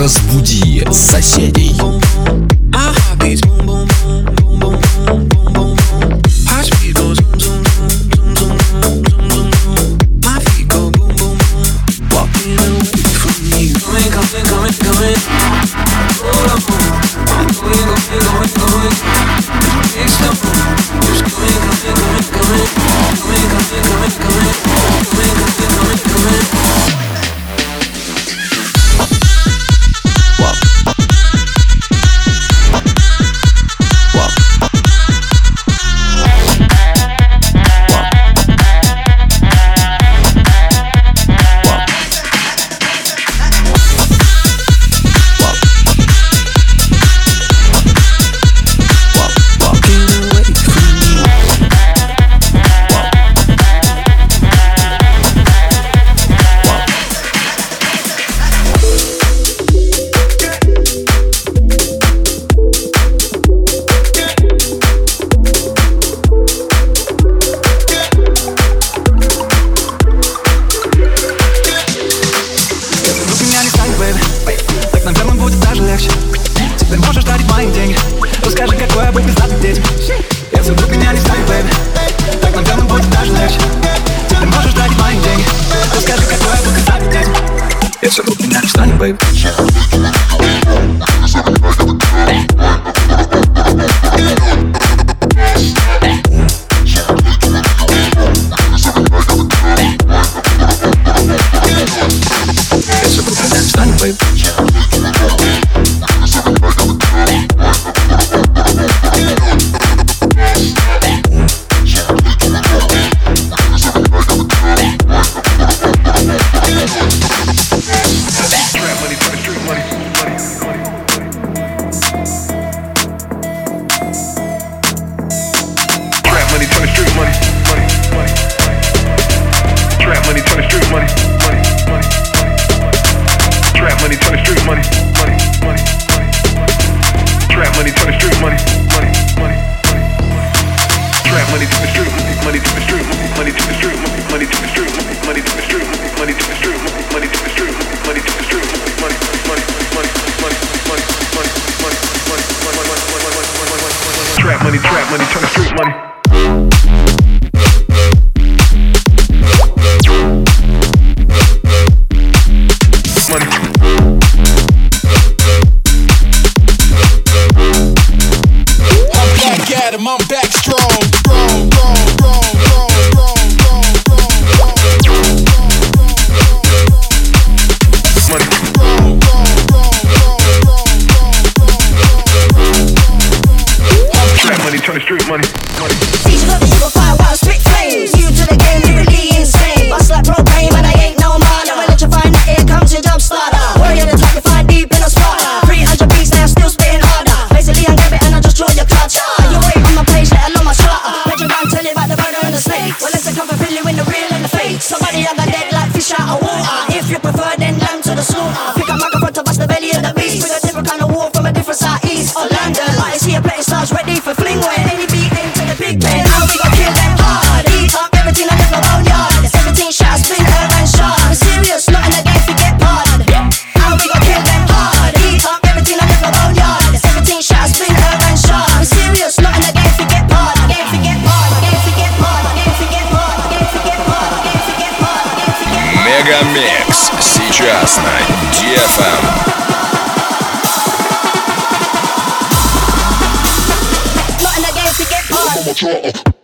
Разбуди соседей. My heart beats boom, boom. baby. Мегамикс. Сейчас на эм. DFM. Mature.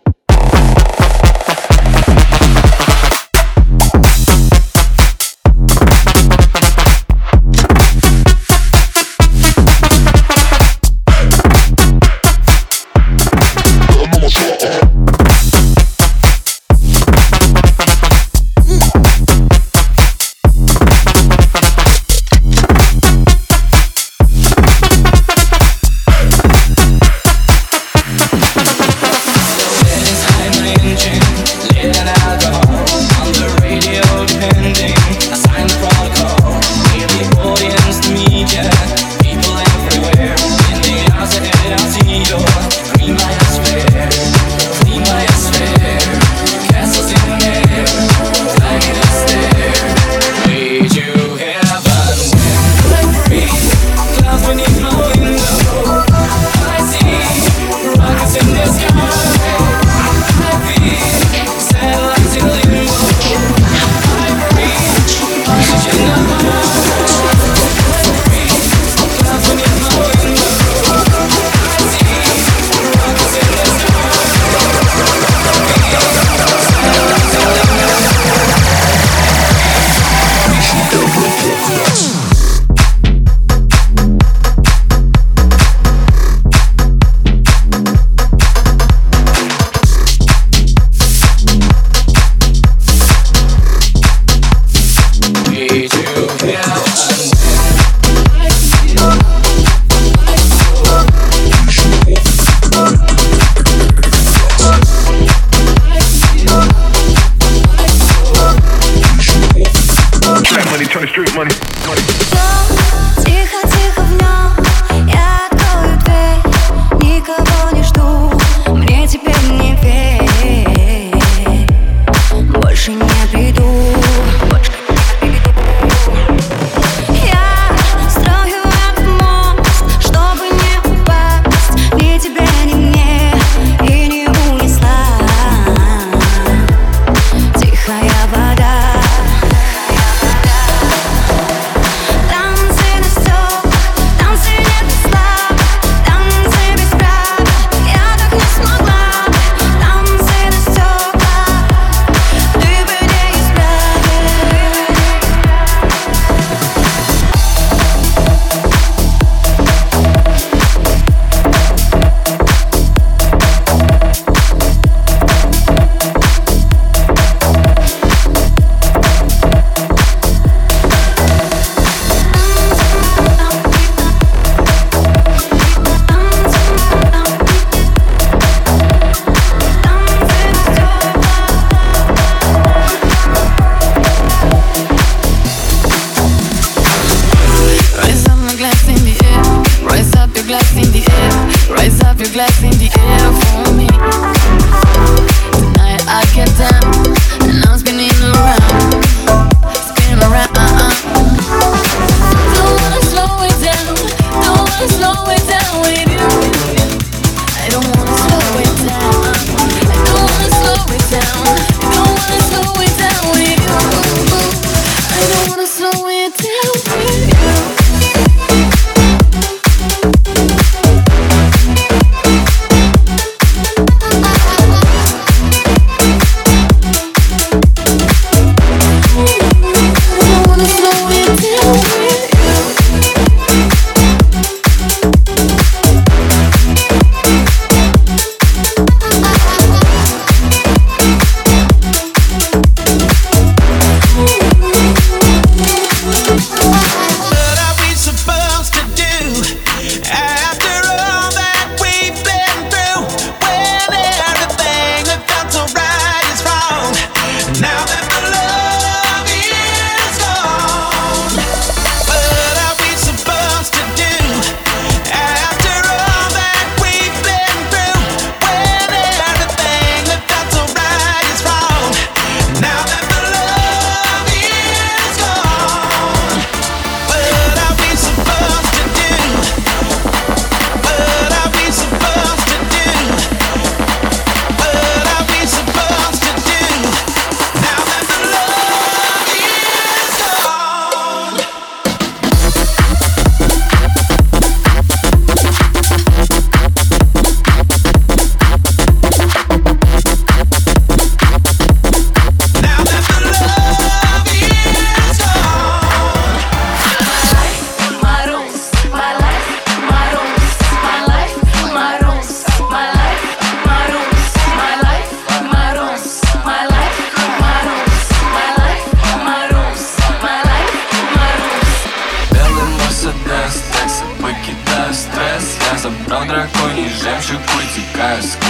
do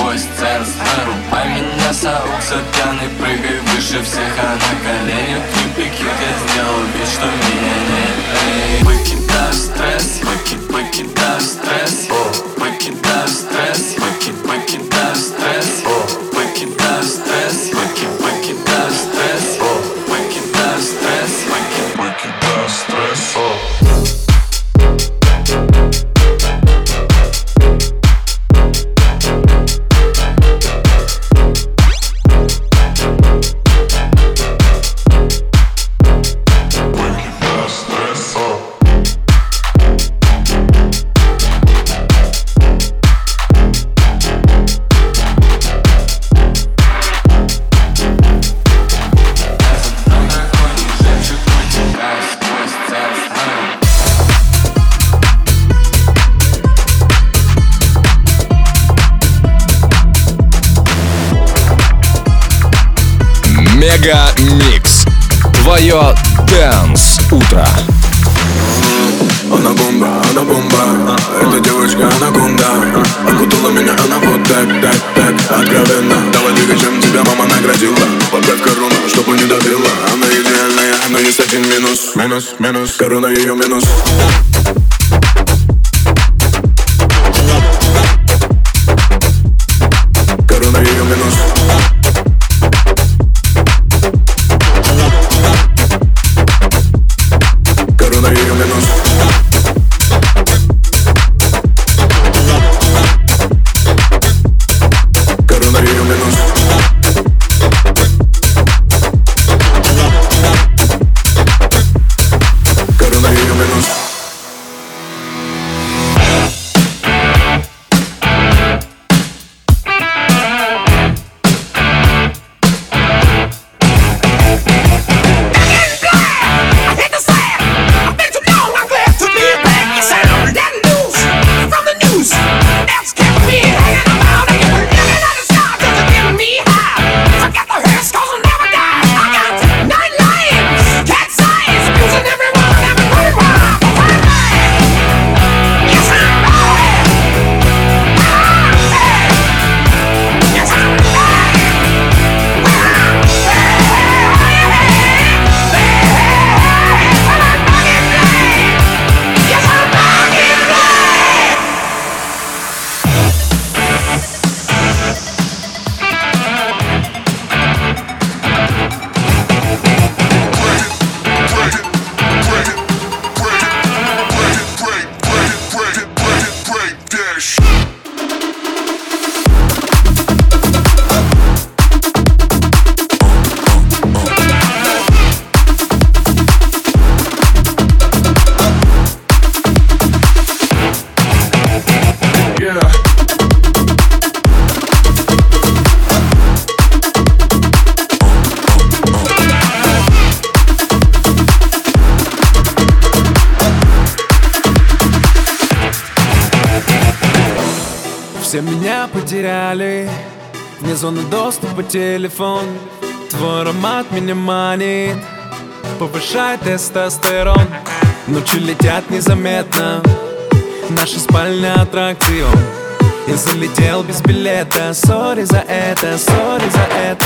свой сцен Стару память на саук сатаны Прыгай выше всех, а на коленях не пикет Я сделал вид, что меня нет Выкидаю стресс, выки, выкидаю стресс. Выкидаю стресс, выки, выкидаю стресс. Выкидаю стресс. menos, menos. Pero no yo menos. Меня потеряли Вне зоны доступа телефон. Твой аромат меня манит. Повышает тестостерон. Ночи летят незаметно. Наша спальня аттракцион. Я залетел без билета. Сори за это, сори за это.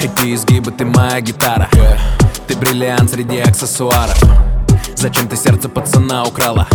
Эти изгибы, ты моя гитара. Ты бриллиант среди аксессуаров. Зачем ты сердце пацана украла?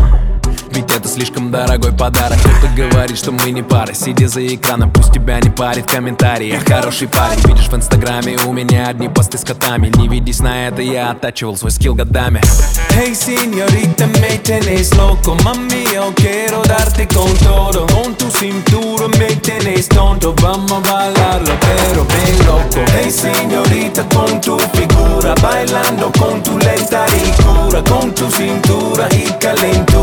Ведь это слишком дорогой подарок. Кто-то говорит, что мы не пара. Сидя за экраном, пусть тебя не парит комментарий Я хороший парень, видишь в инстаграме У меня одни посты с котами. Не ведись на это, я оттачивал свой скилл годами. Hey señorita, me tenés loco. Mami, yo quiero darte con todo Con tu cintura me tenés tonto Vamos a bailarlo, pero bien loco Hey señorita, con tu figura Bailando con tu lenta ricura Con tu cintura y calentura